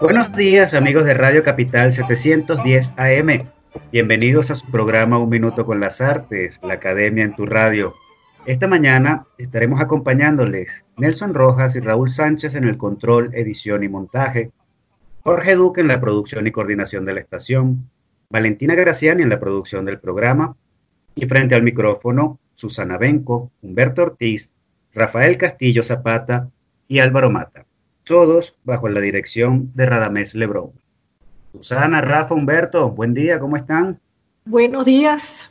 Buenos días amigos de Radio Capital 710 AM. Bienvenidos a su programa Un Minuto con las Artes, la Academia en tu radio. Esta mañana estaremos acompañándoles Nelson Rojas y Raúl Sánchez en el control, edición y montaje, Jorge Duque en la producción y coordinación de la estación, Valentina Graciani en la producción del programa y frente al micrófono Susana Benco, Humberto Ortiz, Rafael Castillo Zapata y Álvaro Mata, todos bajo la dirección de Radamés Lebrón. Susana, Rafa, Humberto, buen día, ¿cómo están? Buenos días.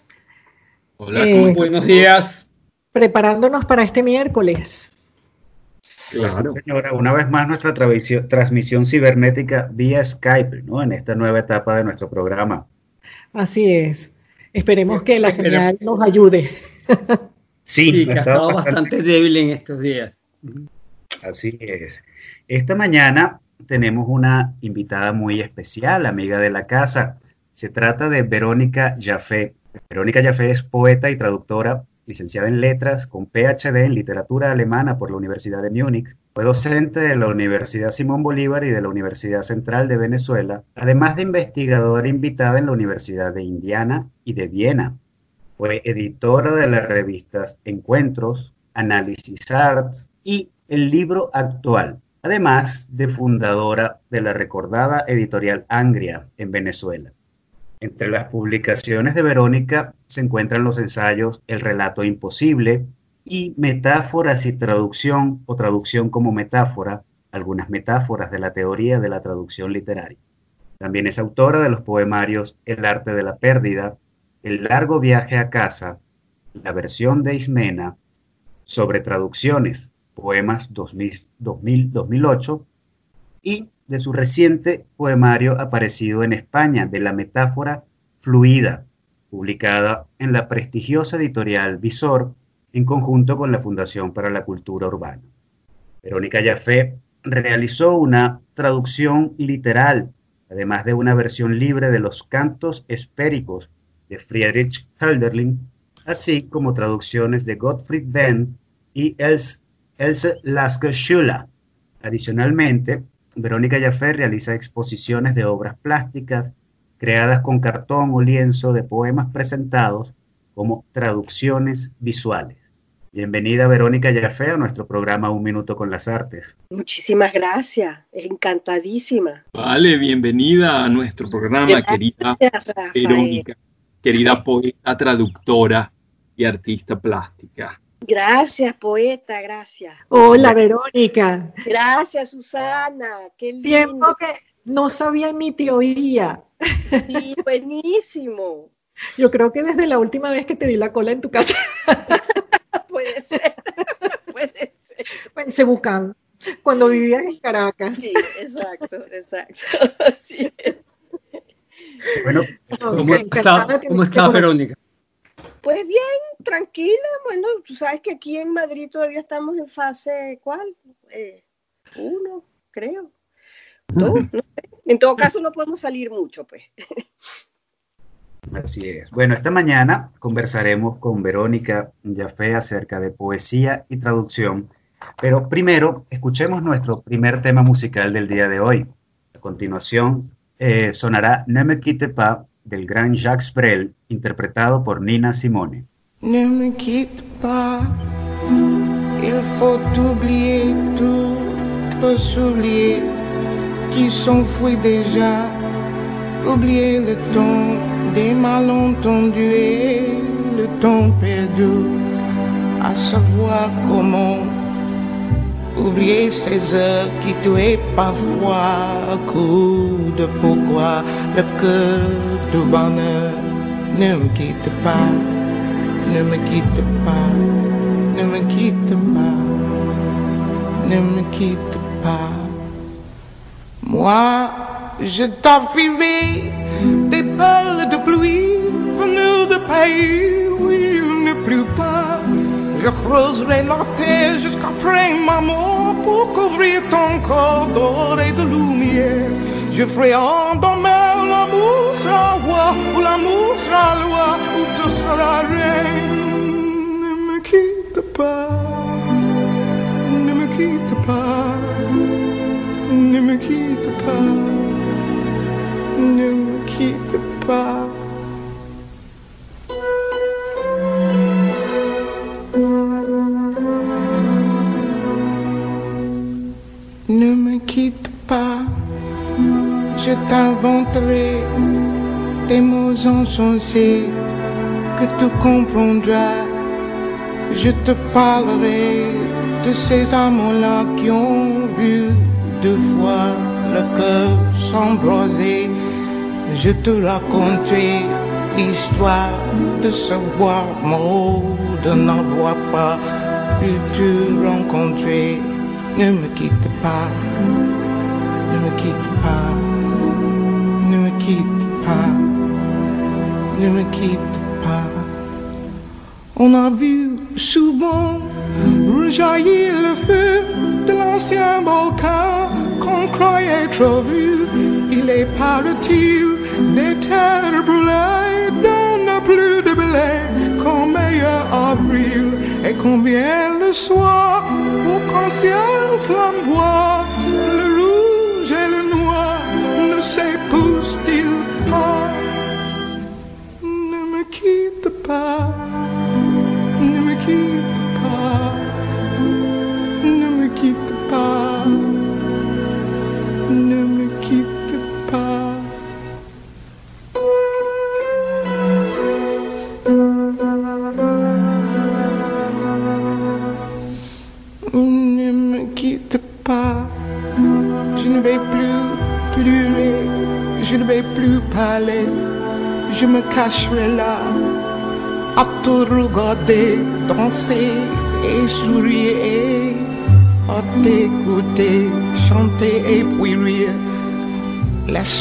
Hola, eh, buenos días. Preparándonos para este miércoles. Claro. señora, una vez más nuestra transmisión cibernética vía Skype, ¿no? En esta nueva etapa de nuestro programa. Así es. Esperemos que la señal nos ayude. Sí, ha estado bastante débil en estos días. Así es. Esta mañana tenemos una invitada muy especial, amiga de la casa. Se trata de Verónica Jaffe. Verónica Jaffe es poeta y traductora, licenciada en letras, con PhD en literatura alemana por la Universidad de Múnich. Fue docente de la Universidad Simón Bolívar y de la Universidad Central de Venezuela, además de investigadora invitada en la Universidad de Indiana y de Viena. Fue editora de las revistas Encuentros, Análisis Arts y El Libro Actual, además de fundadora de la recordada editorial Angria en Venezuela. Entre las publicaciones de Verónica se encuentran los ensayos El relato imposible y Metáforas y traducción o traducción como metáfora, algunas metáforas de la teoría de la traducción literaria. También es autora de los poemarios El arte de la pérdida, El largo viaje a casa, la versión de Ismena, sobre traducciones, poemas 2000-2008 y de su reciente poemario aparecido en España, de la metáfora fluida, publicada en la prestigiosa editorial Visor en conjunto con la Fundación para la Cultura Urbana. Verónica Jaffe realizó una traducción literal, además de una versión libre de los cantos espéricos de Friedrich Hölderlin, así como traducciones de Gottfried Benn y Els Else Lasker Schüller. Adicionalmente, Verónica Jaffe realiza exposiciones de obras plásticas creadas con cartón o lienzo de poemas presentados como traducciones visuales. Bienvenida Verónica Jaffe a nuestro programa Un Minuto con las Artes. Muchísimas gracias, encantadísima. Vale, bienvenida a nuestro programa, querida Verónica, querida poeta, traductora y artista plástica. Gracias, poeta, gracias. Hola, Verónica. Gracias, Susana. Qué lindo. Tiempo que no sabía ni te oía. Sí, buenísimo. Yo creo que desde la última vez que te di la cola en tu casa. puede ser, puede ser. En Cebucán, cuando vivías en Caracas. Sí, exacto, exacto. Bueno, ¿cómo, está, ¿cómo está Verónica? Pues bien, tranquila. Bueno, tú sabes que aquí en Madrid todavía estamos en fase, ¿cuál? Eh, uno, creo. En todo caso, no podemos salir mucho, pues. Así es. Bueno, esta mañana conversaremos con Verónica Jafé acerca de poesía y traducción, pero primero escuchemos nuestro primer tema musical del día de hoy. A continuación eh, sonará Ne me quitte pas del gran Jacques Brel, interpretado por Nina Simone. Ne me quitte pas, il faut oublier tout, peut s'oublier qui s'enfuit déjà, oublier le temps des malentendus et le temps perdu, à savoir comment oublier ces heures qui tuaient parfois, coup de pourquoi le cœur bonheur. Ne me quitte pas, ne me quitte pas, ne me quitte pas, ne me quitte pas. Moi, je t'enfuirai des balles de soleil, oui, Je creuserai la terre jusqu'après ma mort pour couvrir ton corps d'or et de lumière. Je ferai en demain l'amour sera roi, ou l'amour sera loi, ou tu seras reine. Ne me quitte pas, ne me quitte pas, ne me quitte pas, ne me quitte pas. Que tu comprendras. Je te parlerai de ces amants-là qui ont vu deux fois le cœur s'embraser. Je te raconterai l'histoire de ce bois mort, de n'avoir pas pu te rencontrer. Ne me quitte pas, ne me quitte pas, On a vu souvent rejaillir le feu de l'ancien volcan qu'on croyait trop vu. Il est paraît-il des terres brûlées donne plus de blé qu'en meilleur avril. Et combien le soir, au ciel flamboie,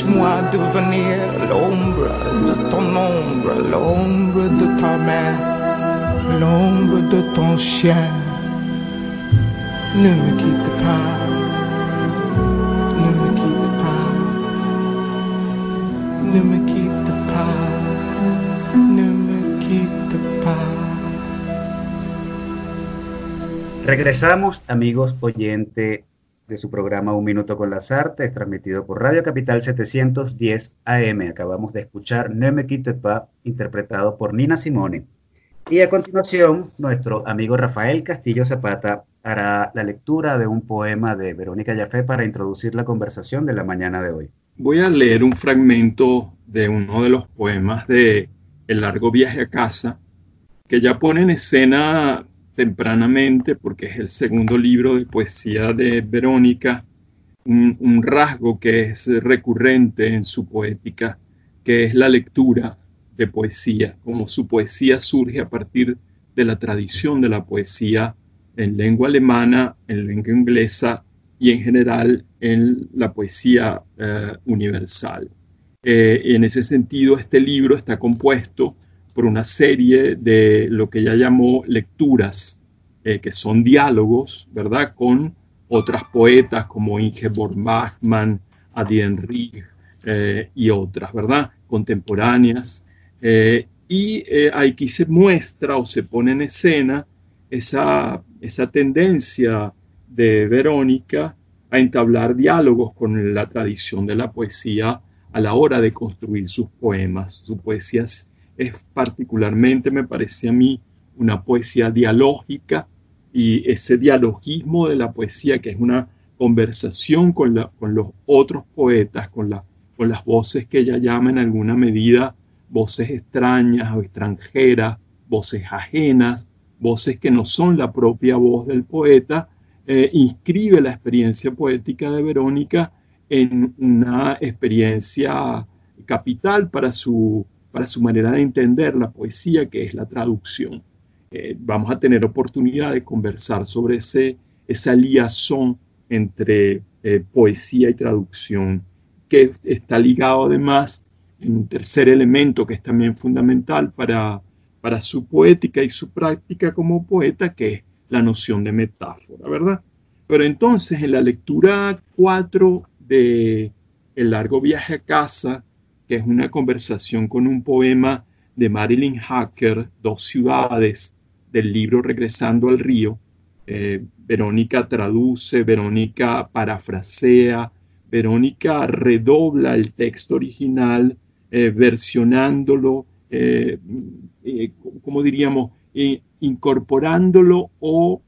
Laisse-moi devenir l'ombre de ton ombre, l'ombre de ta main, l'ombre de ton chien. Ne me quitte pas, ne me quitte pas, ne me quitte pas, ne me quitte pas. Regresamos, amigos oyentes de su programa Un Minuto con las Artes, transmitido por Radio Capital 710 AM. Acabamos de escuchar Ne me quitte pas, interpretado por Nina Simone. Y a continuación, nuestro amigo Rafael Castillo Zapata hará la lectura de un poema de Verónica Jafé para introducir la conversación de la mañana de hoy. Voy a leer un fragmento de uno de los poemas de El largo viaje a casa, que ya pone en escena tempranamente, porque es el segundo libro de poesía de Verónica, un, rasgo que es recurrente en su poética, que es la lectura de poesía, como su poesía surge a partir de la tradición de la poesía en lengua alemana, en lengua inglesa y en general en la poesía eh, universal. Eh, en ese sentido, este libro está compuesto por una serie de lo que ella llamó lecturas, eh, que son diálogos, ¿verdad?, con otras poetas como Ingeborg Bachmann, Adi Enrich y otras, ¿verdad?, contemporáneas. y aquí se muestra o se pone en escena esa, esa tendencia de Verónica a entablar diálogos con la tradición de la poesía a la hora de construir sus poemas. Su poesía es, particularmente, me parece a mí, una poesía dialógica y ese dialogismo de la poesía, que es una conversación con, la, con los otros poetas, con, la, con las voces que ella llama en alguna medida voces extrañas o extranjeras, voces ajenas, voces que no son la propia voz del poeta, eh, inscribe la experiencia poética de Verónica en una experiencia capital para su, para su manera de entender la poesía, que es la traducción. Eh, vamos a tener oportunidad de conversar sobre ese, esa liazón entre eh, poesía y traducción, que está ligado además en un tercer elemento que es también fundamental para para su poética y su práctica como poeta, que es la noción de metáfora, ¿verdad? Pero entonces en la lectura 4 de El largo viaje a casa, que es una conversación con un poema de Marilyn Hacker, Dos ciudades, del libro Regresando al río, eh, Verónica traduce, Verónica parafrasea, Verónica redobla el texto original, eh, versionándolo, eh, como diríamos, incorporándolo o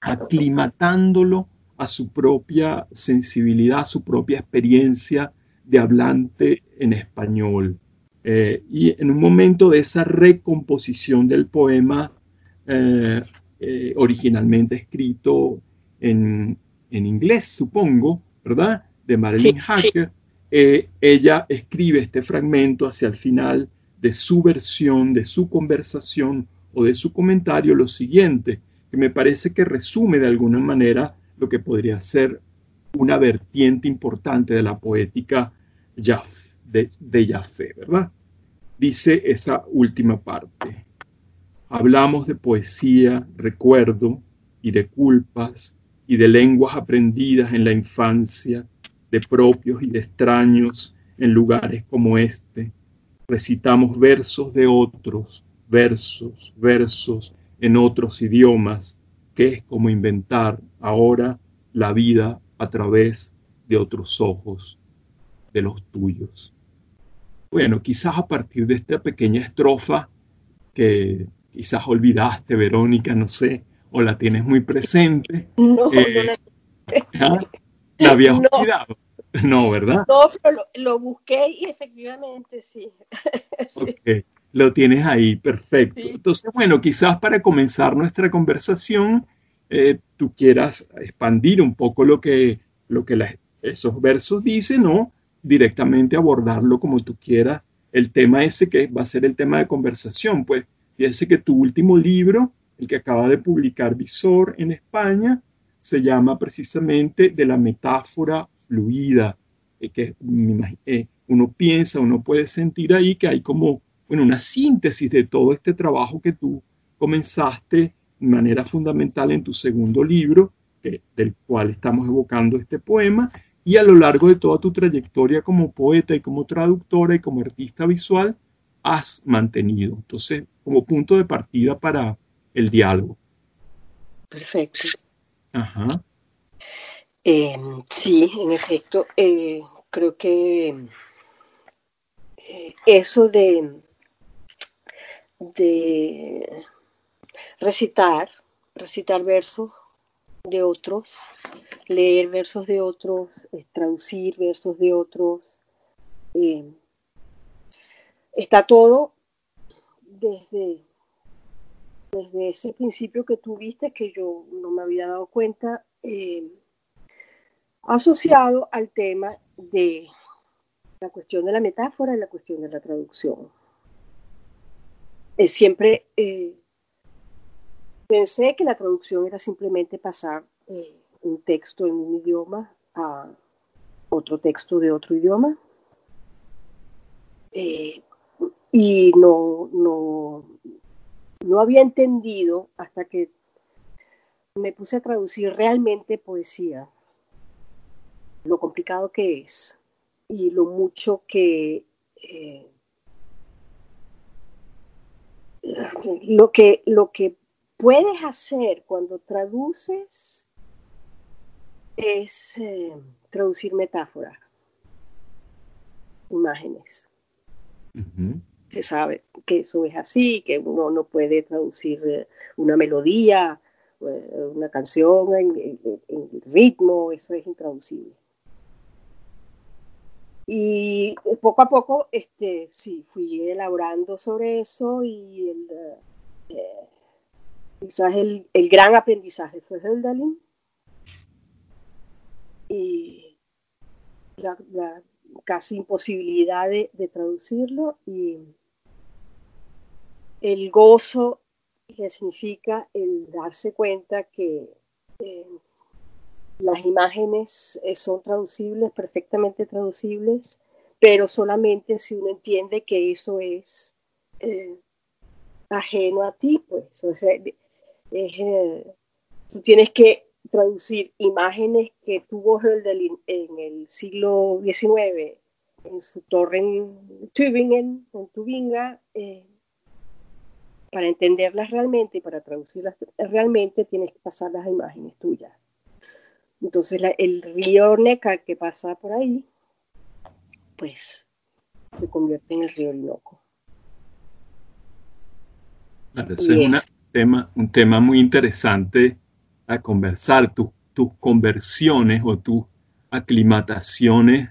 aclimatándolo a su propia sensibilidad, a su propia experiencia de hablante en español. y en un momento de esa recomposición del poema, eh, originalmente escrito en, inglés, supongo, ¿verdad? De Marilyn Hacker. Eh, ella escribe este fragmento hacia el final de su versión, de su conversación o de su comentario lo siguiente, que me parece que resume de alguna manera lo que podría ser una vertiente importante de la poética de, de ¿verdad? Dice esa última parte. Hablamos de poesía, recuerdo y de culpas y de lenguas aprendidas en la infancia, de propios y de extraños en lugares como este. Recitamos versos de otros, versos, versos en otros idiomas, que es como inventar ahora la vida a través de otros ojos, de los tuyos. Bueno, quizás a partir de esta pequeña estrofa que quizás olvidaste, Verónica, no sé, o la tienes muy presente. No, eh, no la... habías olvidado. No, ¿verdad? No, pero lo, busqué y efectivamente sí. sí. Lo tienes ahí, perfecto. Entonces, bueno, quizás para comenzar nuestra conversación, eh, tú quieras expandir un poco lo que, lo que esos versos dicen, ¿no? Directamente abordarlo como tú quieras. El tema ese que va a ser el tema de conversación, pues Fíjense que tu último libro, el que acaba de publicar Visor en España, se llama precisamente de la metáfora fluida, eh, que eh, uno piensa, uno puede sentir ahí que hay como bueno, una síntesis de todo este trabajo que tú comenzaste de manera fundamental en tu segundo libro, del cual estamos evocando este poema, y a lo largo de toda tu trayectoria como poeta y como traductora y como artista visual, has mantenido. Entonces, como punto de partida para el diálogo. Perfecto. Ajá. Em, sí, en efecto, eh, creo que eh, eso de, de recitar, recitar versos de otros, leer versos de otros, eh, traducir versos de otros, está todo desde, desde ese principio que tuviste, que yo no me había dado cuenta, eh, asociado al tema de la cuestión de la metáfora y la cuestión de la traducción. Eh, siempre eh, pensé que la traducción era simplemente pasar un texto en un idioma a otro texto de otro idioma. Y no, no, no había entendido hasta que me puse a traducir realmente poesía, lo complicado que es y lo mucho que, eh, lo que lo que puedes hacer cuando traduces es eh, traducir metáforas, imágenes se sabe que eso es así, que uno no puede traducir eh, una melodía, eh, una canción en, ritmo, eso es intraducible. Y poco a poco, este, sí, fui elaborando sobre eso y el, eh, quizás el, gran aprendizaje fue Hölderlin y la, casi imposibilidad de, traducirlo y el gozo que significa el darse cuenta que eh, las imágenes eh, son traducibles, perfectamente traducibles, pero solamente si uno entiende que eso es eh, ajeno a ti, pues. Eh, tú tienes que traducir imágenes que tuvo Hölderlin en el siglo XIX en su torre en Tübingen, en Tubinga, eh, para entenderlas realmente y para traducirlas realmente tienes que pasar las imágenes tuyas. Entonces el río Neckar que pasa por ahí, pues se convierte en el río Orinoco. ese es, un, un tema muy interesante a conversar, tus conversiones o tus aclimataciones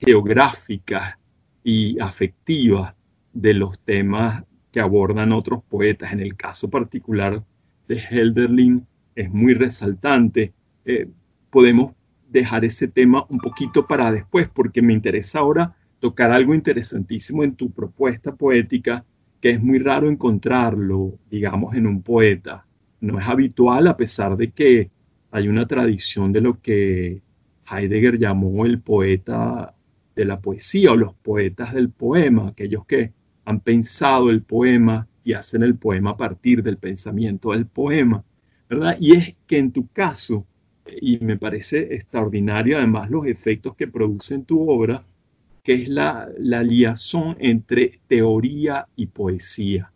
geográficas y afectivas de los temas que abordan otros poetas. En el caso particular de Helderlin es muy resaltante. Eh, podemos dejar ese tema un poquito para después porque me interesa ahora tocar algo interesantísimo en tu propuesta poética que es muy raro encontrarlo, digamos, en un poeta. No es habitual a pesar de que hay una tradición de lo que Heidegger llamó el poeta de la poesía o los poetas del poema, aquellos que han pensado el poema y hacen el poema a partir del pensamiento del poema, ¿verdad? Y es que en tu caso, y me parece extraordinario además los efectos que produce en tu obra, que es la, la entre teoría y poesía.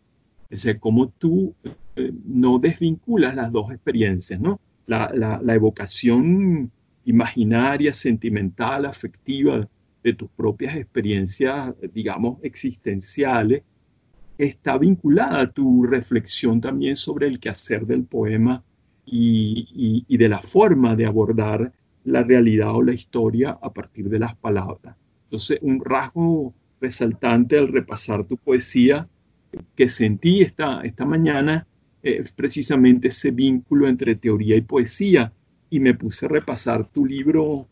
Es decir, cómo tú eh, no desvinculas las dos experiencias, ¿no? La, la, evocación imaginaria, sentimental, afectiva de tus propias experiencias, digamos, existenciales, está vinculada a tu reflexión también sobre el quehacer del poema y, de la forma de abordar la realidad o la historia a partir de las palabras. Entonces, un rasgo resaltante al repasar tu poesía que sentí esta, esta mañana es precisamente ese vínculo entre teoría y poesía. Y me puse a repasar tu libro,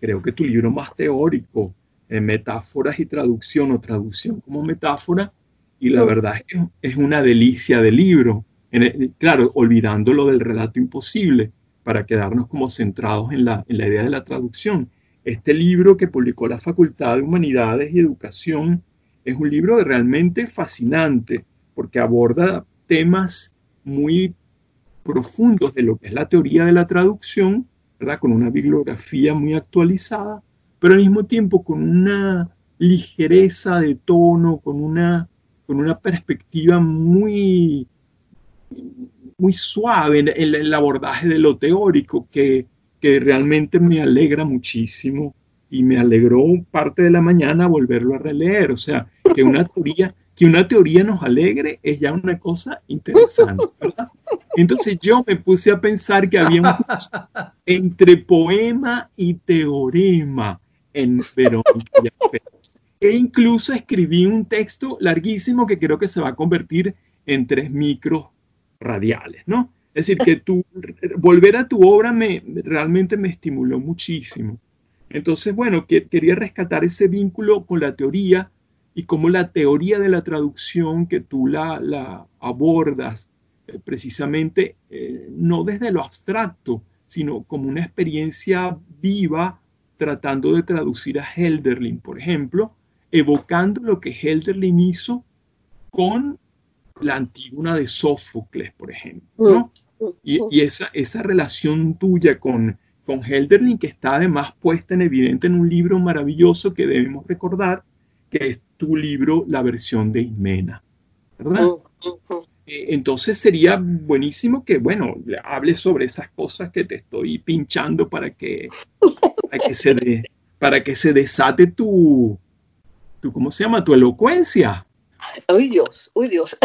creo que tu libro más teórico, en metáforas y traducción o traducción como metáfora, y la verdad es que es una delicia de libro. claro, olvidando lo del relato imposible, para quedarnos como centrados en la, en la idea de la traducción. Este libro que publicó la Facultad de Humanidades y Educación es un libro realmente fascinante porque aborda temas muy profundos de lo que es la teoría de la traducción con una bibliografía muy actualizada, pero al mismo tiempo con una ligereza de tono, con una, con una perspectiva muy, muy suave en, el abordaje de lo teórico que, que realmente me alegra muchísimo y me alegró parte de la mañana volverlo a releer. O sea, que una teoría, que una teoría nos alegre es ya una cosa interesante. Entonces yo me puse a pensar que había un entre poema y teorema en Verónica E incluso escribí un texto larguísimo que creo que se va a convertir en tres micros radiales, ¿no? Es decir, que tú, volver a tu obra me, realmente me estimuló muchísimo. Entonces, bueno, que, quería rescatar ese vínculo con la teoría y cómo la teoría de la traducción que tú la, abordas eh, precisamente eh, no desde lo abstracto, sino como una experiencia viva tratando de traducir a Helderlin, por ejemplo, evocando lo que Helderlin hizo con la Antígona de Sófocles, por ejemplo. Mm, y, y, esa, esa relación tuya con, con Helderlin, que está además puesta en evidente en un libro maravilloso que debemos recordar, que es tu libro, la versión de Ismena. ¿Verdad? Eh, entonces sería buenísimo que, bueno, hables sobre esas cosas que te estoy pinchando para que, para que, se, para que se desate tu, tu, ¿cómo se llama? Tu elocuencia. Uy Dios, uy Dios.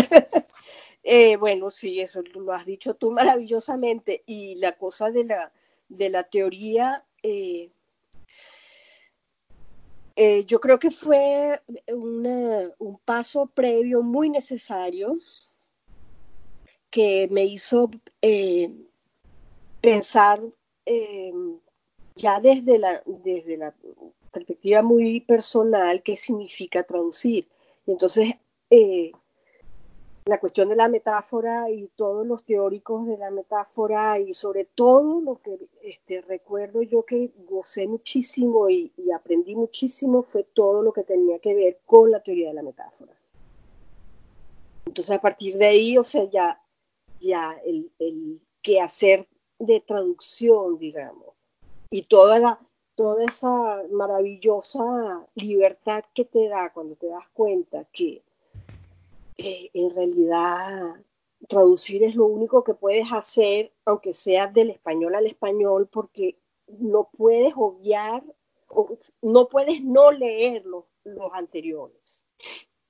Eh, bueno, sí, eso lo has dicho tú maravillosamente. Y la cosa de la, de la teoría, eh, yo creo que fue un paso previo muy necesario que me hizo eh, pensar eh, ya desde la, desde la perspectiva muy personal qué significa traducir. Y entonces, eh, la cuestión de la metáfora y todos los teóricos de la metáfora y sobre todo lo que este, recuerdo yo que gocé muchísimo y, y aprendí muchísimo fue todo lo que tenía que ver con la teoría de la metáfora. Entonces, a partir de ahí, o sea, ya, ya el, el quehacer de traducción, digamos, y toda la, toda esa maravillosa libertad que te da cuando te das cuenta que en realidad traducir es lo único que puedes hacer, aunque sea del español al español, porque no puedes obviar, no puedes no leer los, anteriores,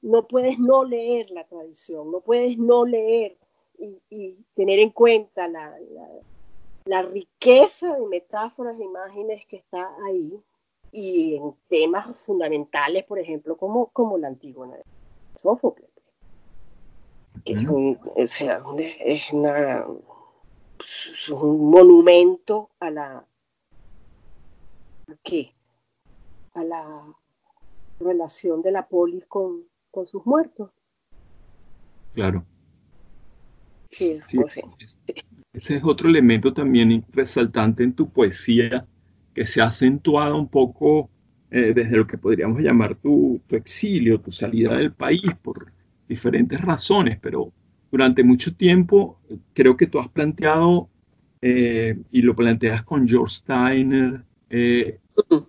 no puedes no leer la tradición, no puedes no leer y, tener en cuenta la, la riqueza de metáforas e imágenes que está ahí y en temas fundamentales, por ejemplo, como, como la Antígona de Sófocles. Que es, un, es, una, es un monumento a la ¿a qué? a la relación de la polis con, con sus muertos. Claro. Sí, sí, ese es otro elemento también resaltante en tu poesía, que se ha acentuado un poco eh, desde lo que podríamos llamar tu, exilio, tu salida del país, por diferentes razones, pero durante mucho tiempo creo que tú has planteado, eh, y lo planteas con George Steiner, eh,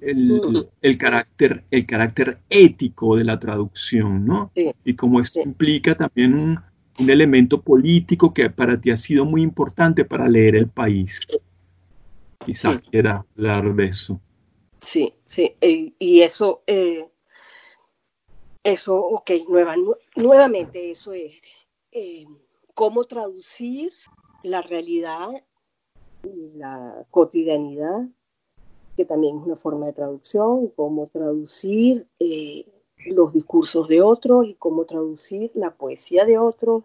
el, carácter, el carácter ético de la traducción, ¿no? y cómo esto implica también un, un elemento político que para ti ha sido muy importante para leer el país. Quizás quiera hablar de eso. Sí, sí, y eso, eh, eso, ok, nueva, nuevamente eso es eh, cómo traducir la realidad y la cotidianidad, que también es una forma de traducción, cómo traducir eh, los discursos de otros y cómo traducir la poesía de otros,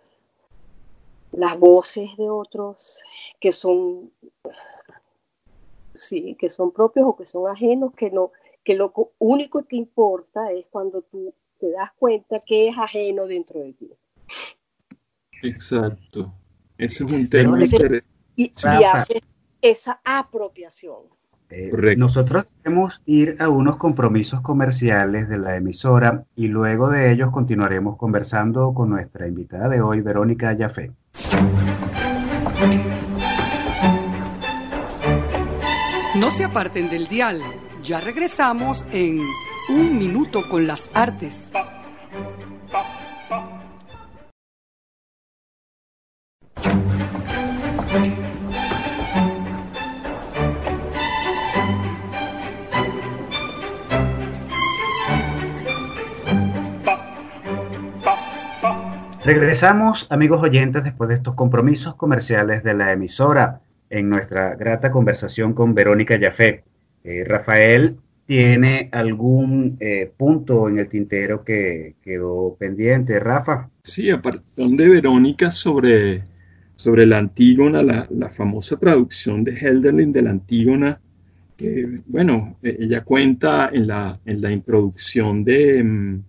las voces de otros que son sí, que son propios o que son ajenos, que no, que lo único que importa es cuando tú te das cuenta que es ajeno dentro de ti. Exacto. Ese es un tema y, y hace esa apropiación. Eh, nosotros debemos ir a unos compromisos comerciales de la emisora y luego de ellos continuaremos conversando con nuestra invitada de hoy, Verónica Yafé. No se aparten del dial, ya regresamos en Un Minuto con las Artes. Regresamos, amigos oyentes, después de estos compromisos comerciales de la emisora en nuestra grata conversación con Verónica Yafé. Eh, Rafael, ¿tiene algún eh, punto en el tintero que quedó pendiente, Rafa? Sí, aparte de Verónica sobre, sobre la Antígona, la, la famosa traducción de Helderlin de la Antígona, que, bueno, e, ella cuenta en la, en la introducción de... Mm,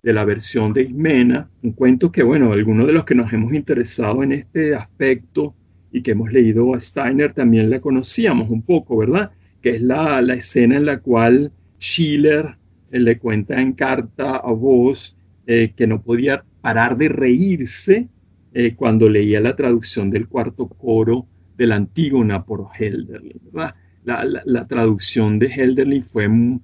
de la versión de Ismena, un cuento que, bueno, algunos de los que nos hemos interesado en este aspecto y que hemos leído a Steiner también la conocíamos un poco, ¿verdad? Que es la, la escena en la cual Schiller eh, le cuenta en carta a vos eh, que no podía parar de reírse eh, cuando leía la traducción del cuarto coro de la Antígona por Helderlin. La, la, traducción de Helderlin fue muy,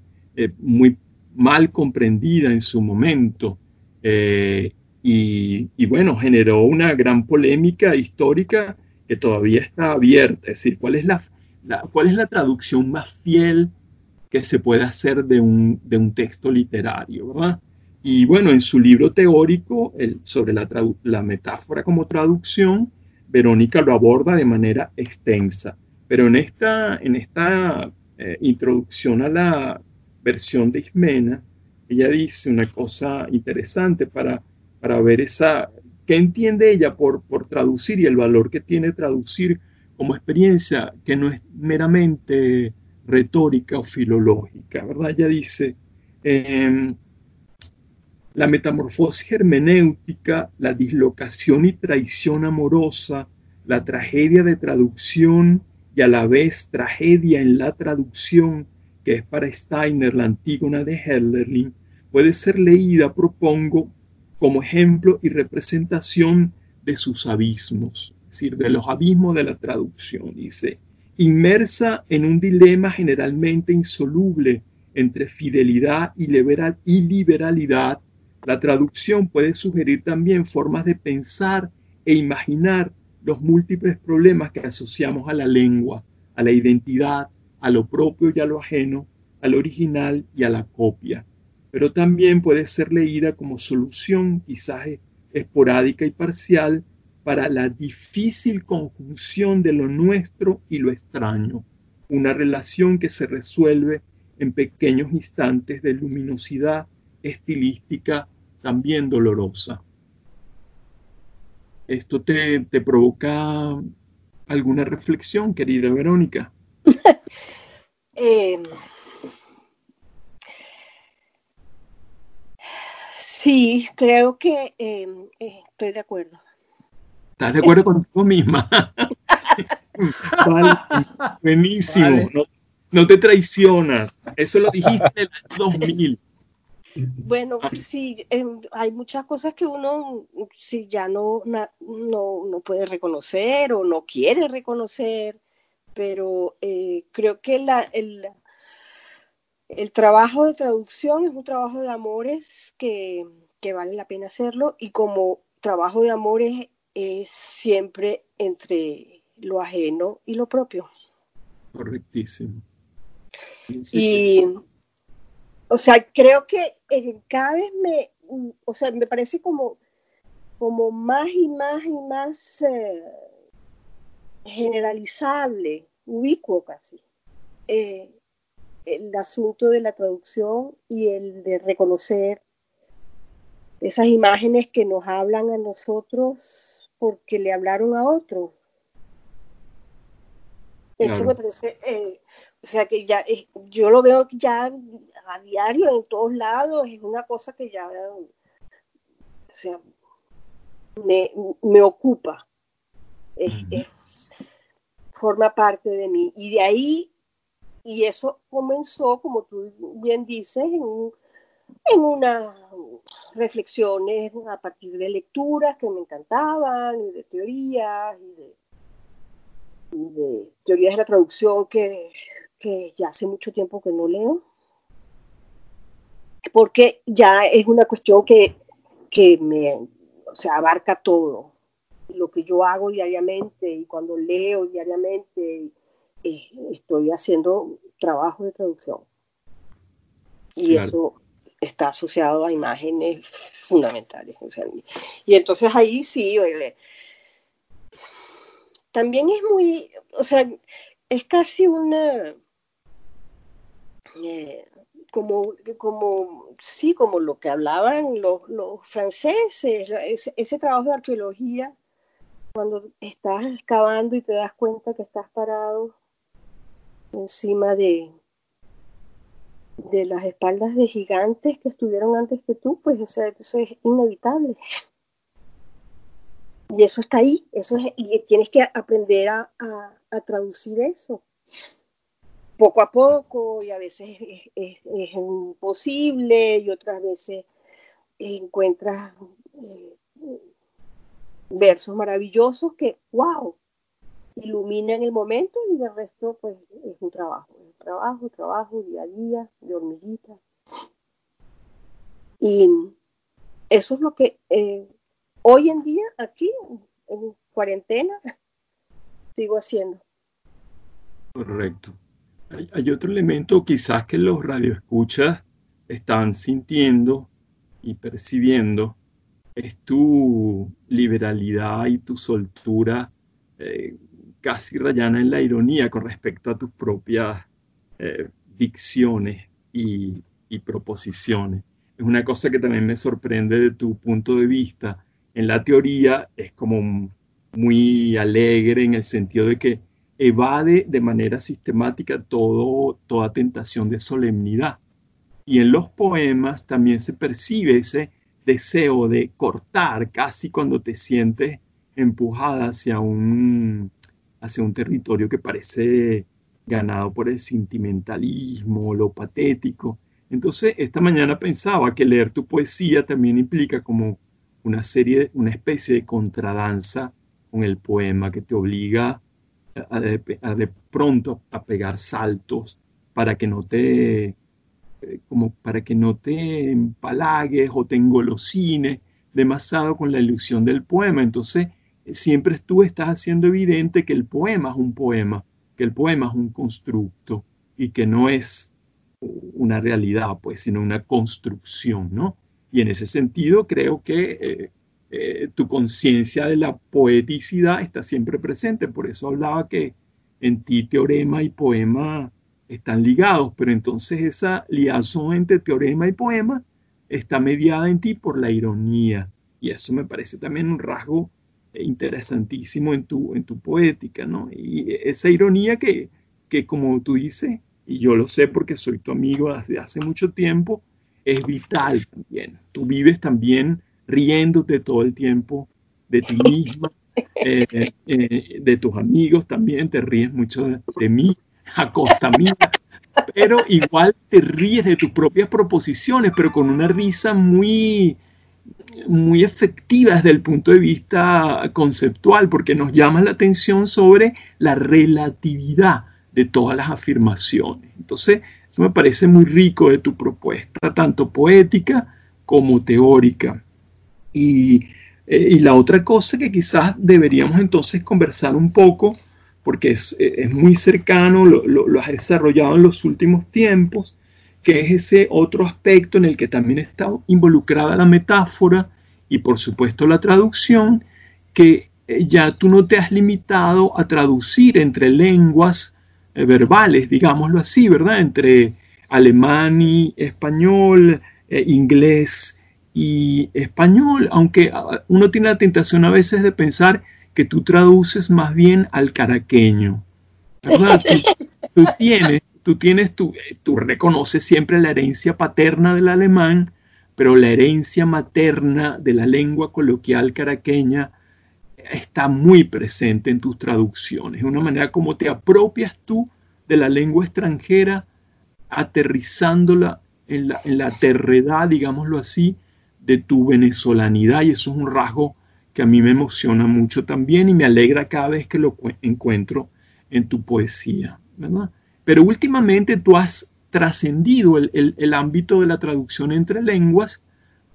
muy mal comprendida en su momento. Eh, y, bueno, generó una gran polémica histórica que todavía está abierta. Es decir, ¿cuál es la, cuál es la traducción más fiel que se puede hacer de un, de un texto literario? ¿verdad? Y bueno, en su libro teórico sobre la, la metáfora como traducción, Verónica lo aborda de manera extensa. Pero en esta, en esta eh, introducción a la versión de Ismena, ella dice una cosa interesante para, para ver esa, qué entiende ella por, por traducir y el valor que tiene traducir como experiencia que no es meramente retórica o filológica, ¿verdad? Ella dice, em, la metamorfosis hermenéutica, la dislocación y traición amorosa, la tragedia de traducción y a la vez tragedia en la traducción que es para Steiner la Antígona de Hellerlin, puede ser leída, propongo, como ejemplo y representación de sus abismos, decir, de los abismos de la traducción. Dice, inmersa en un dilema generalmente insoluble entre fidelidad y, liberalidad, la traducción puede sugerir también formas de pensar e imaginar los múltiples problemas que asociamos a la lengua, a la identidad, a lo propio y a lo ajeno, al original y a la copia. Pero también puede ser leída como solución, quizás esporádica y parcial, para la difícil conjunción de lo nuestro y lo extraño, una relación que se resuelve en pequeños instantes de luminosidad estilística también dolorosa. ¿Esto te, provoca alguna reflexión, querida Verónica? Em, sí, creo que em, eh, estoy de acuerdo. ¿Estás de acuerdo contigo misma? buenísimo. No, te traicionas. Eso lo dijiste en el 2000. Bueno, sí, em, hay muchas cosas que uno si ya no, no, no, puede reconocer o no quiere reconocer, pero eh, creo que la, el, el trabajo de traducción es un trabajo de amores que, que vale la pena hacerlo y como trabajo de amores es siempre entre lo ajeno y lo propio. Correctísimo. Y, o sea, creo que cada vez me, o sea, me parece como, como más y más y más eh, generalizable, ubicuo casi, eh, el asunto de la traducción y el de reconocer esas imágenes que nos hablan a nosotros porque le hablaron a otro. Eso me parece, eh, o sea que ya, eh, yo lo veo ya a diario en todos lados, es una cosa que ya, o sea, me, me ocupa, es, forma parte de mí. Y de ahí, y eso comenzó, como tú bien dices, en en unas reflexiones a partir de lecturas que me encantaban y de teorías y de, teorías de la traducción que, ya hace mucho tiempo que no leo, porque ya es una cuestión que, me o sea, abarca todo, lo que yo hago diariamente y cuando leo diariamente, eh, estoy haciendo trabajo de traducción. Y eso está asociado a imágenes fundamentales. y entonces ahí sí, también es muy, o sea, es casi una, eh, como, como, sí, como lo que hablaban los, los franceses, ese, ese trabajo de arqueología, cuando estás excavando y te das cuenta que estás parado encima de, de las espaldas de gigantes que estuvieron antes que tú, pues eso es inevitable. Y eso está ahí, eso es, y tienes que aprender a, traducir eso poco a poco y a veces es, imposible y otras veces encuentras eh, versos maravillosos que, wow, iluminan el momento y de resto pues es un trabajo trabajo, trabajo, día a día, de hormiguita. Y eso es lo que eh, hoy en día, aquí, en cuarentena, sigo haciendo. Correcto. Hay, otro elemento quizás que los radioescuchas están sintiendo y percibiendo, es tu liberalidad y tu soltura eh, casi rayana en la ironía con respecto a tus propias eh, dicciones y, proposiciones. Es una cosa que también me sorprende de tu punto de vista. En la teoría es como muy alegre en el sentido de que evade de manera sistemática todo, toda tentación de solemnidad. Y en los poemas también se percibe ese deseo de cortar casi cuando te sientes empujada hacia un, hacia un territorio que parece ganado por el sentimentalismo, lo patético. Entonces, esta mañana pensaba que leer tu poesía también implica como una serie, una especie de contradanza con el poema que te obliga a de, pronto a pegar saltos para que no te eh, como para que no te empalagues o te engolosines demasiado con la ilusión del poema. Entonces, siempre tú estás haciendo evidente que el poema es un poema, que el poema es un constructo y que no es una realidad, pues, sino una construcción, ¿no? Y en ese sentido creo que eh, eh, tu conciencia de la poeticidad está siempre presente. Por eso hablaba que en ti teorema y poema están ligados, pero entonces esa liazón entre teorema y poema está mediada en ti por la ironía. Y eso me parece también un rasgo interesantísimo en tu, en tu poética, ¿no? Y esa ironía que, que, como tú dices, y yo lo sé porque soy tu amigo desde hace mucho tiempo, es vital también. Tú vives también riéndote todo el tiempo de ti misma, eh, eh, de tus amigos también, te ríes mucho de, mí, a costa mía, pero igual te ríes de tus propias proposiciones, pero con una risa muy, muy efectiva desde el punto de vista conceptual, porque nos llama la atención sobre la relatividad de todas las afirmaciones. Entonces, eso me parece muy rico de tu propuesta, tanto poética como teórica. Y, eh, y la otra cosa que quizás deberíamos entonces conversar un poco, porque es, es muy cercano, lo, lo, lo has desarrollado en los últimos tiempos, que es ese otro aspecto en el que también está involucrada la metáfora y por supuesto la traducción, que eh, ya tú no te has limitado a traducir entre lenguas eh, verbales, digámoslo así, ¿verdad? Entre alemán y español, eh, inglés y español, aunque ah, uno tiene la tentación a veces de pensar que tú traduces más bien al caraqueño, ¿verdad? tú tienes tú tienes, tú, tú reconoces siempre la herencia paterna del alemán, pero la herencia materna de la lengua coloquial caraqueña está muy presente en tus traducciones. Es una manera como te apropias tú de la lengua extranjera, aterrizándola en la, en la terredad, digámoslo así, de tu venezolanidad. Y eso es un rasgo que a mí me emociona mucho también y me alegra cada vez que lo encuentro en tu poesía. ¿verdad? Pero últimamente tú has trascendido el, ámbito de la traducción entre lenguas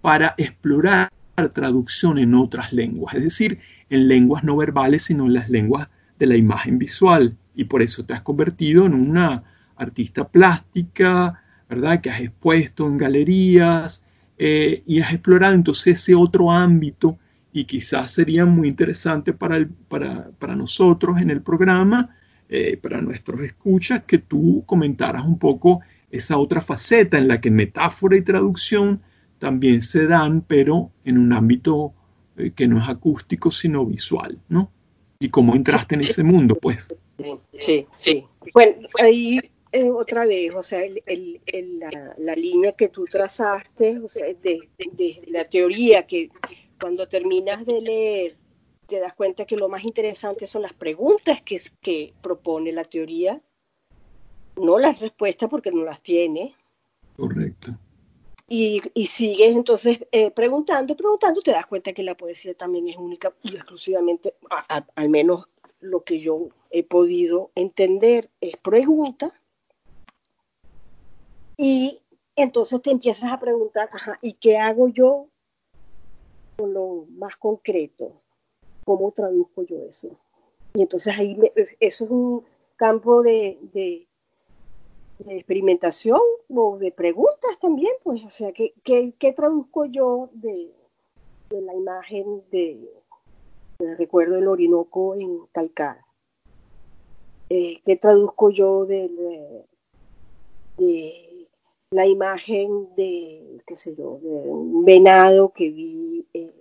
para explorar traducción en otras lenguas, es decir, en lenguas no verbales, sino en las lenguas de la imagen visual. Y por eso te has convertido en una artista plástica, ¿verdad? Que has expuesto en galerías eh, y has explorado entonces ese otro ámbito y quizás sería muy interesante para, para, para nosotros en el programa eh, para nuestros escuchas que tú comentaras un poco esa otra faceta en la que metáfora y traducción también se dan, pero en un ámbito eh, que no es acústico, sino visual, ¿no? Y cómo entraste en ese mundo, pues. Sí, sí. Bueno, ahí eh, otra vez, o sea, la, línea que tú trazaste, o sea, de, de, la teoría que cuando terminas de leer te das cuenta que lo más interesante son las preguntas que, que propone la teoría, no las respuestas porque no las tiene. Correcto. Y, y sigues entonces eh, preguntando, preguntando, te das cuenta que la poesía también es única y exclusivamente, al menos lo que yo he podido entender es pregunta. Y entonces te empiezas a preguntar, ajá, ¿y qué hago yo con lo más concreto? ¿Cómo traduzco yo eso? Y entonces ahí eso es un campo de, de, experimentación o de preguntas también, pues, o sea, ¿qué, qué, traduzco yo de, de, la imagen de, recuerdo del Orinoco en Calcara? Eh, ¿Qué traduzco yo de, la imagen de, qué sé yo, de un venado que vi en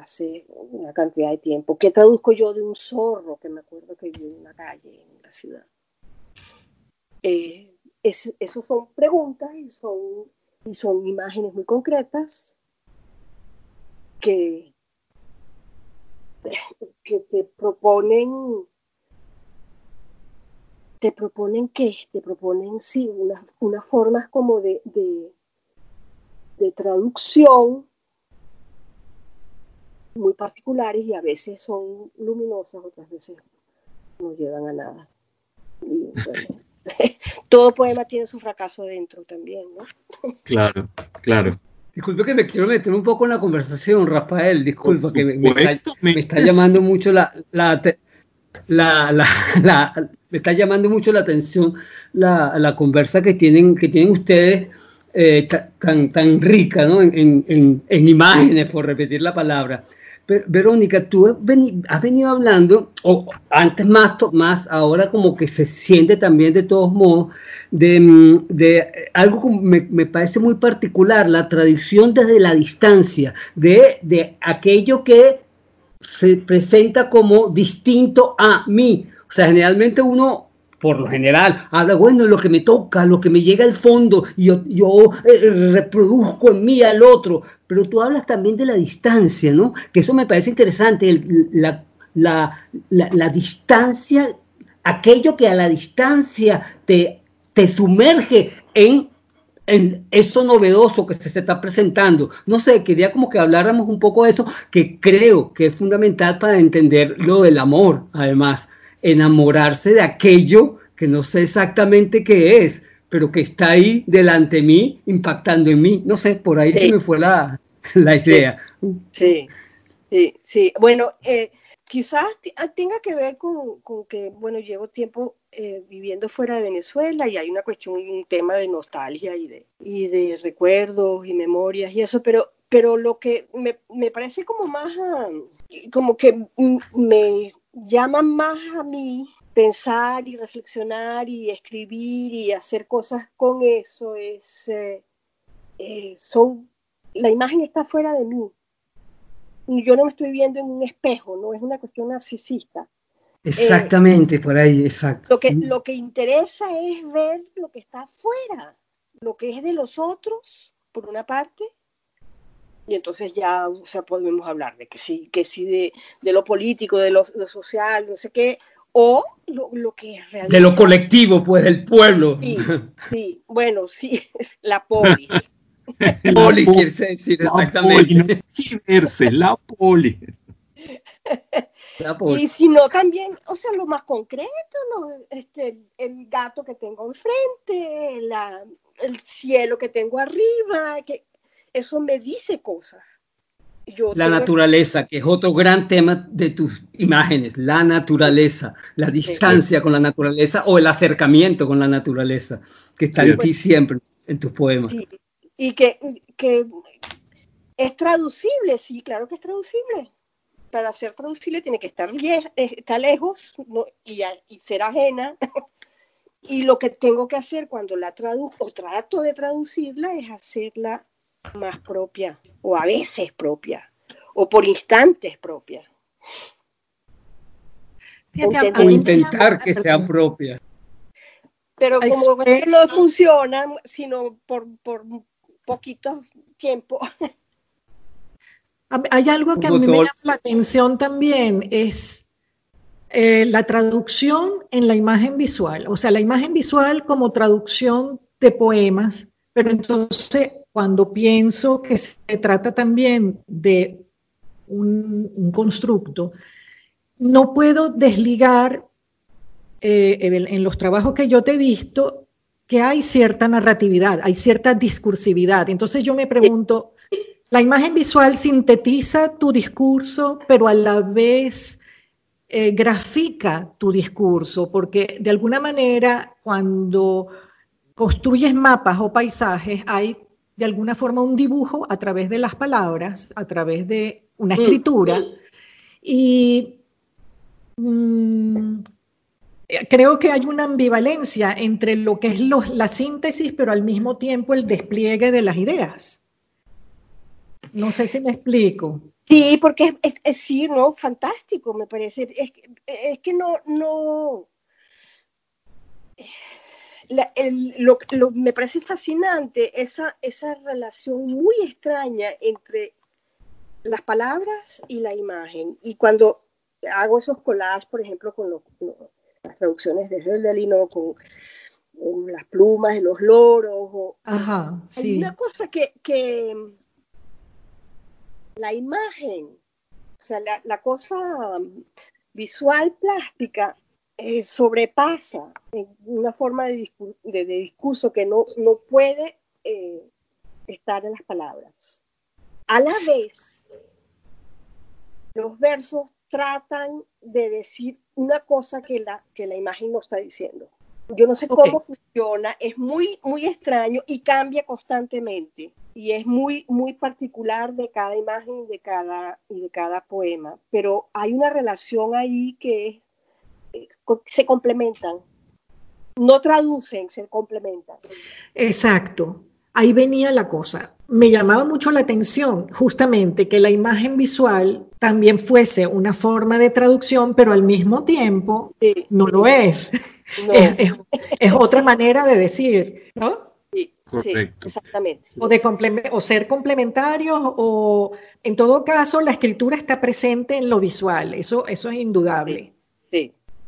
hace una cantidad de tiempo. ¿Qué traduzco yo de un zorro que me acuerdo que vi en una calle en la ciudad? Eh, es, eso son preguntas y son, y son imágenes muy concretas que, que te proponen te proponen qué? Te proponen, sí, unas, unas formas como de, de traducción muy particulares y a veces son luminosas, otras veces no llevan a nada. Y bueno, todo poema tiene su fracaso dentro también, ¿no? Claro, claro. Disculpe que me quiero meter un poco en la conversación, Rafael. Disculpa que me, me está, me está llamando mucho la, la, la- la- la- me está llamando mucho la atención la, la conversa que tienen, que tienen ustedes eh, ta- tan, tan rica, ¿no? En, en- en- en imágenes, por repetir la palabra. Verónica, tú has veni- has venido hablando, o antes más, más, ahora como que se siente también de todos modos, de, mm, algo como me, me parece muy particular, la tradición desde la distancia, de, de aquello que se presenta como distinto a mí. O sea, generalmente uno, por lo general, habla, bueno, lo que me toca, lo que me llega al fondo, y yo, eh, reproduzco en mí al otro, pero tú hablas también de la distancia, ¿no? Que eso me parece interesante, la, la, la distancia, aquello que a la distancia te, te sumerge en en eso novedoso que se, se está presentando. No sé, quería como que habláramos un poco de eso, que creo que es fundamental para entender lo del amor, además, enamorarse de aquello que no sé exactamente qué es, pero que está ahí delante de mí, impactando en mí. No sé, por ahí Sí. se me fue la, la idea. Sí, sí, sí. Bueno, eh, quizás ah, tenga que ver con, con que, bueno, llevo tiempo eh, viviendo fuera de Venezuela y hay una cuestión, un tema de nostalgia y de, y de recuerdos y memorias y eso, pero, pero lo que me, me parece como más, ah, como que me llama más a mí pensar y reflexionar y escribir y hacer cosas con eso es, eh, eh, son, la imagen está fuera de mí yo no me estoy viendo en un espejo, no es una cuestión narcisista. Exactamente, por ahí, exacto. Lo que, lo que interesa es ver lo que está afuera, lo que es de los otros, por una parte, y entonces ya o sea, podemos hablar de que sí, que sí de, de lo político, de lo, lo social, no sé qué, o lo, lo que es realmente. De lo colectivo, pues, del pueblo. Sí, sí, bueno, sí, es la poli. Poli, quiere decir La poli, no exactamente. verse, la poli. La poli. Y si no, también, o sea, lo más concreto, lo- este, el gato que tengo enfrente, la, el cielo que tengo arriba, que eso me dice cosas. Yo La tengo- naturaleza, que es otro gran tema de tus imágenes, la naturaleza, la distancia con la naturaleza o el acercamiento con la naturaleza, que está Sí. en ti siempre, en tus poemas. Sí, y que, que es traducible, sí, claro que es traducible. Para ser traducible tiene que estar, lie- estar lejos ¿no? y, a- y ser ajena. y lo que tengo que hacer cuando la traduzco o trato de traducirla es hacerla más propia o a veces propia o por instantes propia. Fíjate, O intentar que sea propia. Pero como es- no funciona, sino por, por poquito tiempo. A- Hay algo que a mí me llama la atención también, es eh, la traducción en la imagen visual. O sea, la imagen visual como traducción de poemas, pero entonces cuando pienso que se trata también de un, constructo, no puedo desligar eh, en en los trabajos que yo te he visto que hay cierta narratividad, hay cierta discursividad. Entonces yo me pregunto, la imagen visual sintetiza tu discurso, pero a la vez eh, grafica tu discurso, porque de alguna manera cuando construyes mapas o paisajes hay de alguna forma un dibujo a través de las palabras, a través de una Mm. escritura. Y mm, eh, creo que hay una ambivalencia entre lo que es la síntesis, pero al mismo tiempo el despliegue de las ideas. No sé si me explico. Sí, porque es, es- es- sí, no, fantástico, me parece. Es, que- es que no, no. La- el- lo, lo- me parece fascinante esa, esa relación muy extraña entre las palabras y la imagen. Y cuando hago esos collages, por ejemplo, con, las traducciones de Hölderlin con, con, las plumas de los loros. Ajá, sí. Hay una cosa que, que la imagen, o sea, la, la cosa visual plástica eh, sobrepasa una forma de, de, discurso que no, no puede eh, estar en las palabras. A la vez, los versos tratan de decir una cosa que la, que la imagen no está diciendo. Yo no sé cómo funciona, es muy, muy extraño y cambia constantemente. Y es muy, muy particular de cada imagen y de cada, y de cada poema. Pero hay una relación ahí que eh, se complementan. No traducen, se complementan. Exacto. Ahí venía la cosa. Me llamaba mucho la atención justamente que la imagen visual también fuese una forma de traducción, pero al mismo tiempo no lo es. Es, otra manera de decir, ¿no? Sí, Correcto. exactamente. O, de o ser complementarios, o en todo caso, la escritura está presente en lo visual, eso, eso es indudable.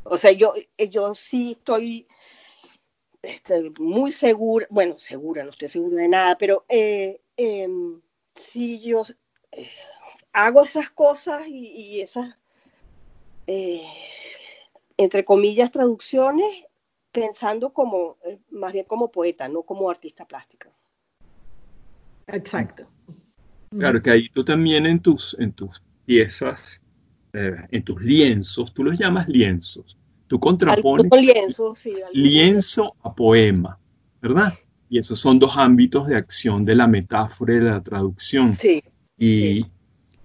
Sí, o sea, yo, yo sí estoy este, muy segura, bueno, segura, no estoy segura de nada, pero eh, em, si yo eh, hago esas cosas y, esas, eh, entre comillas, traducciones, pensando como, más bien como poeta, no como artista plástica. Exacto. Claro que ahí tú también en tus, en tus piezas, en tus lienzos, tú los llamas lienzos Tú contrapones lienzo, sí, lienzo a poema, ¿verdad? Y esos son dos ámbitos de acción de la metáfora y de la traducción. Sí. Y,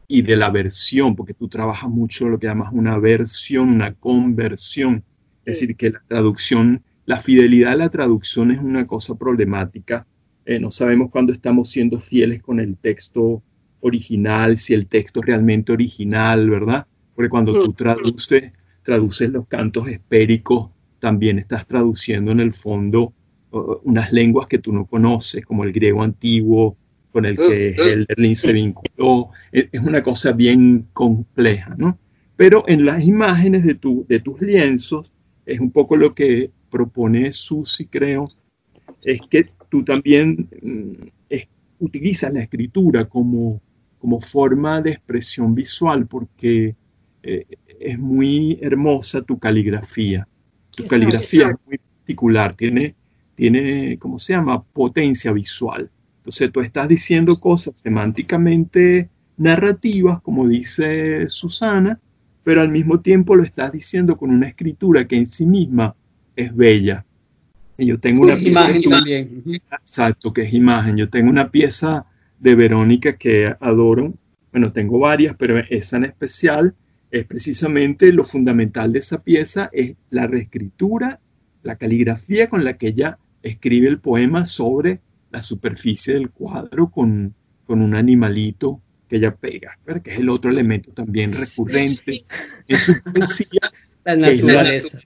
y de la versión, porque tú trabajas mucho lo que llamas una versión, una conversión. Es decir, que la traducción, la fidelidad de la traducción es una cosa problemática. Eh, no sabemos cuándo estamos siendo fieles con el texto original, si el texto es realmente original, ¿verdad? Porque cuando tú traduces traduces los cantos espéricos, también estás traduciendo en el fondo uh, unas lenguas que tú no conoces, como el griego antiguo, con el que Helderlin se vinculó. Es, una cosa bien compleja, ¿no? Pero en las imágenes de, tu, de tus lienzos, es un poco lo que propone Susi, creo, es que tú también mm, utilizas la escritura como, como forma de expresión visual, porque eh, es muy hermosa tu caligrafía. Tu caligrafía es muy particular, tiene, tiene, ¿cómo se llama? Potencia visual. Entonces tú estás diciendo cosas semánticamente narrativas, como dice Susana, pero al mismo tiempo lo estás diciendo con una escritura que en sí misma es bella. Y yo tengo una pieza imagen también. Exacto, que es imagen. Yo tengo una pieza de Verónica que adoro. Bueno, tengo varias, pero esa en especial es precisamente lo fundamental de esa pieza, es la reescritura, la caligrafía con la que ella escribe el poema sobre la superficie del cuadro con, con un animalito que ella pega, que es el otro elemento también recurrente en su poesía. La naturaleza.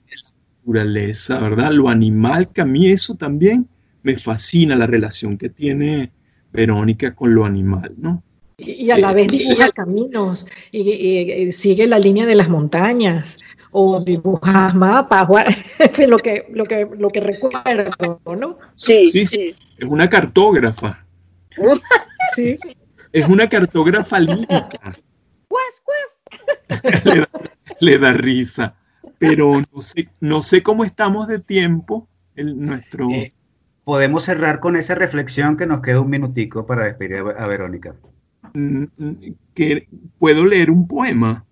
naturaleza, ¿verdad? Lo animal, que a mí eso también me fascina, la relación que tiene Verónica con lo animal, ¿no? Y a la vez dibuja caminos y, sigue la línea de las montañas o dibuja mapas, lo que, lo que, lo que recuerdo, ¿no? Sí, sí, sí. Es una cartógrafa. Sí. Es una cartógrafa lírica. le, le, da risa. Pero no sé, no sé cómo estamos de tiempo. El, nuestro... Eh, podemos cerrar con esa reflexión que nos queda un minutico para despedir a Verónica. Que puedo leer un poema.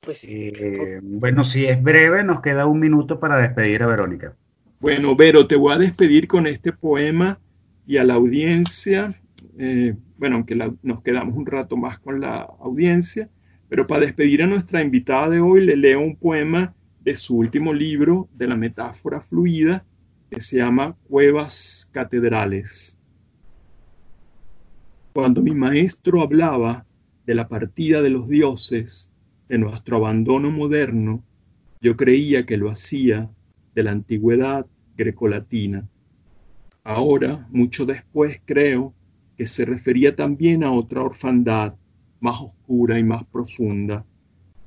Pues eh, bueno, si es breve, nos queda un minuto para despedir a Verónica. Bueno, Vero, te voy a despedir con este poema y a la audiencia, eh, bueno, aunque nos quedamos un rato más con la audiencia, pero para despedir a nuestra invitada de hoy le leo un poema de su último libro de la metáfora fluida que se llama Cuevas Catedrales. Cuando mi maestro hablaba de la partida de los dioses, de nuestro abandono moderno, yo creía que lo hacía de la antigüedad grecolatina. Ahora, mucho después, creo que se refería también a otra orfandad más oscura y más profunda,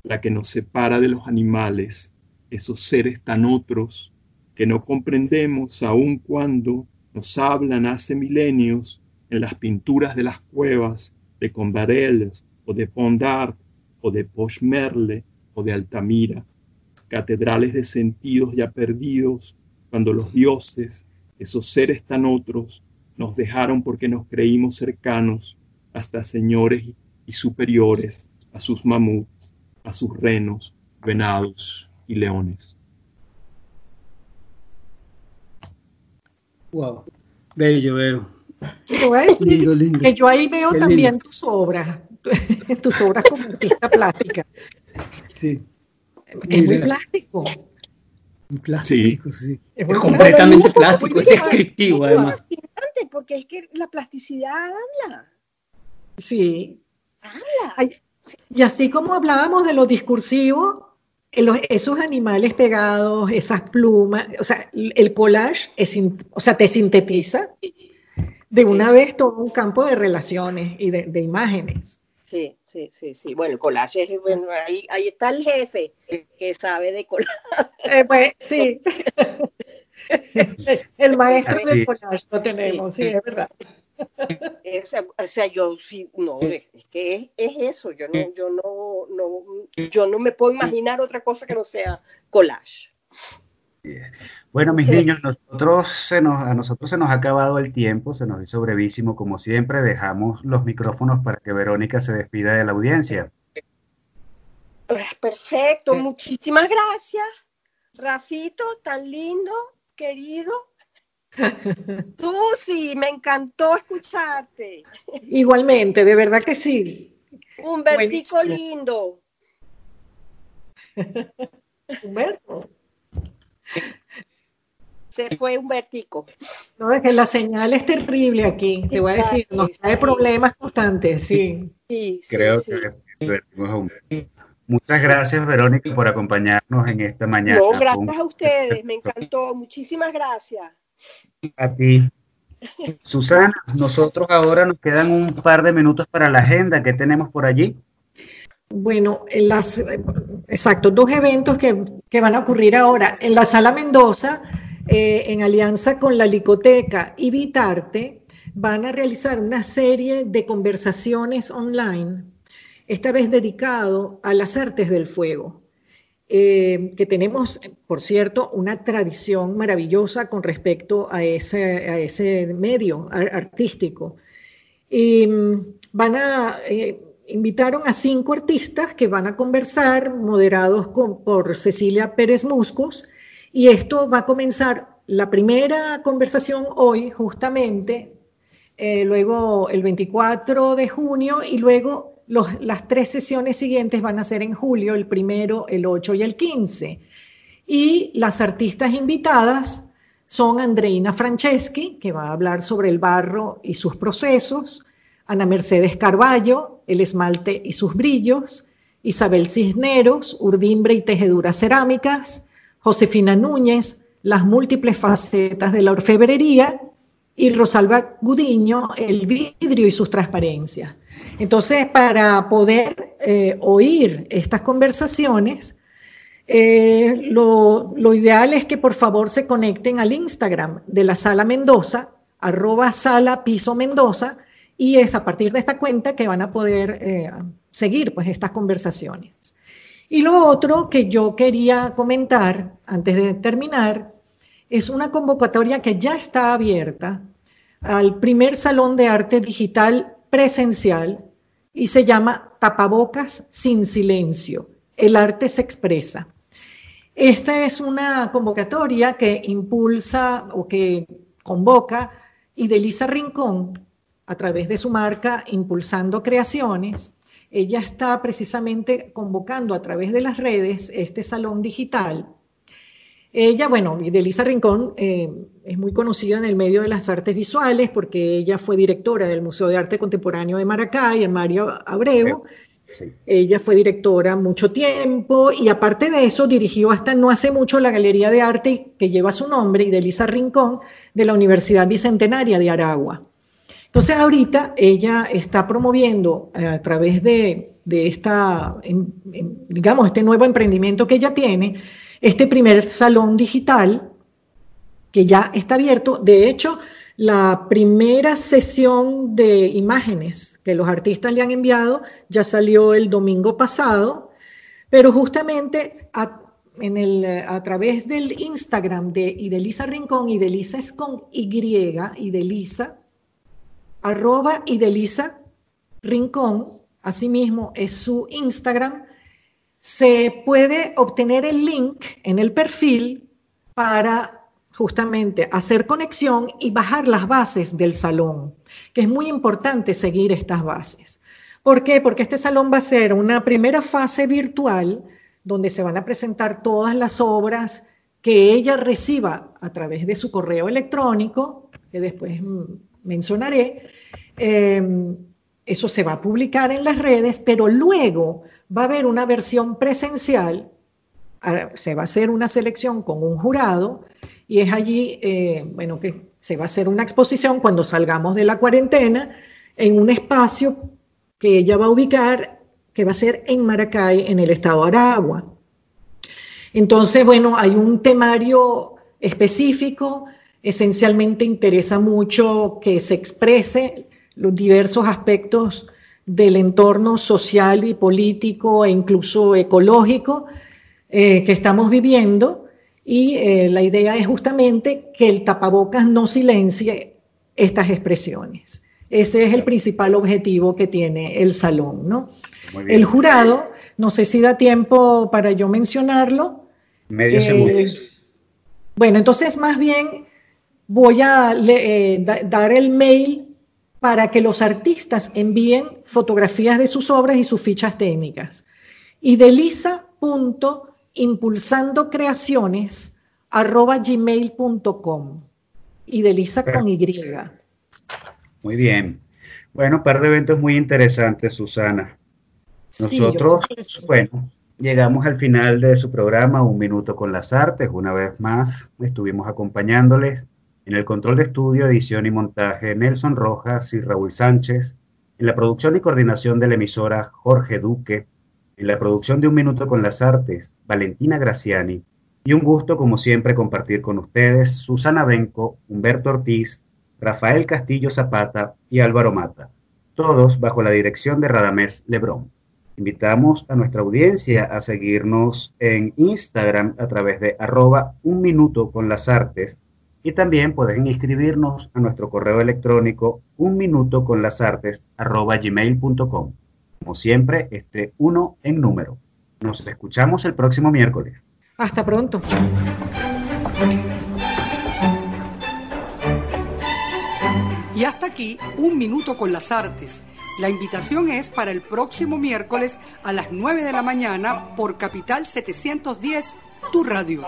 la que nos separa de los animales, esos seres tan otros que no comprendemos aun cuando nos hablan hace milenios en las pinturas de las cuevas de Convarelles o de Pondard o de Pochmerle o de Altamira, catedrales de sentidos ya perdidos cuando los dioses, esos seres tan otros, nos dejaron porque nos creímos cercanos hasta señores y superiores a sus mamuts, a sus renos, venados y leones. Wow, bello, que yo ahí veo también tus obras, tus obras como artista plástica. Sí. Es muy plástico. Plástico, sí. Es, completamente plástico, es descriptivo además. Porque es que la plasticidad habla. Sí. Habla. Y así como hablábamos de lo discursivo, esos animales pegados, esas plumas, o sea, el collage es, o sea, te sintetiza de una vez todo un campo de relaciones y de, imágenes. Sí, sí, sí, sí. Bueno, el collage es, bueno, ahí, ahí está el jefe que sabe de collage. Eh, pues sí. el maestro del collage lo tenemos, sí, es verdad. o sea, yo sí, no, es que es, eso, yo no, yo no, no, yo no me puedo imaginar otra cosa que no sea collage. Bueno, mis niños, nosotros se nos, a nosotros se nos ha acabado el tiempo, se nos hizo brevísimo, como siempre, dejamos los micrófonos para que Verónica se despida de la audiencia. Perfecto, muchísimas gracias, Rafito, tan lindo, querido. Tú sí, me encantó escucharte. Igualmente, de verdad que sí. Un vertico lindo. Humberto. Se fue un vertico. No, es que la señal es terrible aquí, te voy a decir, nos trae problemas constantes, sí. Creo que Muchas gracias, Verónica, por acompañarnos en esta mañana. No, gracias a ustedes, me encantó. Muchísimas gracias. A ti. Susana, nosotros ahora nos quedan un par de minutos para la agenda. ¿Qué tenemos por allí? Bueno, exacto, dos eventos que, van a ocurrir ahora. En la Sala Mendoza, eh, en alianza con la Licoteca y Vitarte, van a realizar una serie de conversaciones online, esta vez dedicado a las artes del fuego. Eh, que tenemos, por cierto, una tradición maravillosa con respecto a ese, ese medio artístico. Y mm, van a, eh, invitaron a cinco artistas que van a conversar, moderados por Cecilia Pérez Muscos, y esto va a comenzar la primera conversación hoy, justamente, eh, luego el 24 de junio, y luego las tres sesiones siguientes van a ser en julio, el primero, el 8 y el 15. Y las artistas invitadas son Andreina Franceschi, que va a hablar sobre el barro y sus procesos, Ana Mercedes Carballo, el esmalte y sus brillos, Isabel Cisneros, urdimbre y tejeduras cerámicas, Josefina Núñez, las múltiples facetas de la orfebrería, y Rosalba Gudiño, el vidrio y sus transparencias. Entonces, para poder eh, oír estas conversaciones, eh, lo, ideal es que por favor se conecten al Instagram de la Sala Mendoza, arroba Sala Piso Mendoza, y es a partir de esta cuenta que van a poder eh, seguir pues, estas conversaciones. Y lo otro que yo quería comentar antes de terminar es una convocatoria que ya está abierta al primer Salón de Arte Digital presencial y se llama Tapabocas sin silencio. El arte se expresa. Esta es una convocatoria que impulsa o que convoca Idelisa Rincón a través de su marca Impulsando Creaciones. Ella está precisamente convocando a través de las redes este salón digital ella, bueno, Delisa Rincón eh, es muy conocida en el medio de las artes visuales porque ella fue directora del Museo de Arte Contemporáneo de Maracay, en Mario Abreu. Ella fue directora mucho tiempo y aparte de eso dirigió hasta no hace mucho la Galería de Arte que lleva su nombre, Idelisa Rincón, de la Universidad Bicentenaria de Aragua. Entonces ahorita ella está promoviendo eh, a través de, esta, digamos, este nuevo emprendimiento que ella tiene, este primer salón digital que ya está abierto. De hecho, la primera sesión de imágenes que los artistas le han enviado ya salió el domingo pasado, pero justamente a, a través del Instagram de Idelisa Rincón, Idelisa es con Y, Idelisa, arroba Idelisa Rincón, asimismo es su Instagram, se puede obtener el link en el perfil para justamente hacer conexión y bajar las bases del salón, que es muy importante seguir estas bases. ¿Por qué? Porque este salón va a ser una primera fase virtual donde se van a presentar todas las obras que ella reciba a través de su correo electrónico, que después mencionaré. Em, eso se va a publicar en las redes, pero luego va a haber una versión presencial, se va a hacer una selección con un jurado y es allí, eh, bueno, que se va a hacer una exposición cuando salgamos de la cuarentena en un espacio que ella va a ubicar, que va a ser en Maracay, en el estado de Aragua. Entonces, bueno, hay un temario específico, esencialmente interesa mucho que se exprese los diversos aspectos del entorno social y político e incluso ecológico eh, que estamos viviendo y eh, la idea es justamente que el tapabocas no silencie estas expresiones. Ese es el principal objetivo que tiene el salón, ¿no? El jurado, no sé si da tiempo para yo mencionarlo. Medio segundo. Eh, bueno, entonces más bien voy a eh, dar el mail para que los artistas envíen fotografías de sus obras y sus fichas técnicas. Y de impulsando creaciones arroba gmail.com y de Lisa con Y. Muy bien. Bueno, par de eventos muy interesantes, Susana. Nosotros, bueno, llegamos al final de su programa, Un Minuto con las Artes. Una vez más, estuvimos acompañándoles en el control de estudio, edición y montaje Nelson Rojas y Raúl Sánchez, en la producción y coordinación de la emisora Jorge Duque, en la producción de Un Minuto con las Artes, Valentina Graciani, y un gusto, como siempre, compartir con ustedes Susana Benco, Humberto Ortiz, Rafael Castillo Zapata y Álvaro Mata, todos bajo la dirección de Radamés Lebrón. Invitamos a nuestra audiencia a seguirnos en Instagram a través de arroba un minuto con las artes y también pueden inscribirnos a nuestro correo electrónico un minuto con las artes gmail.com. Como siempre, este uno en número. Nos escuchamos el próximo miércoles. Hasta pronto. Y hasta aquí, un minuto con las artes. La invitación es para el próximo miércoles a las 9 de la mañana por Capital 710, tu radio.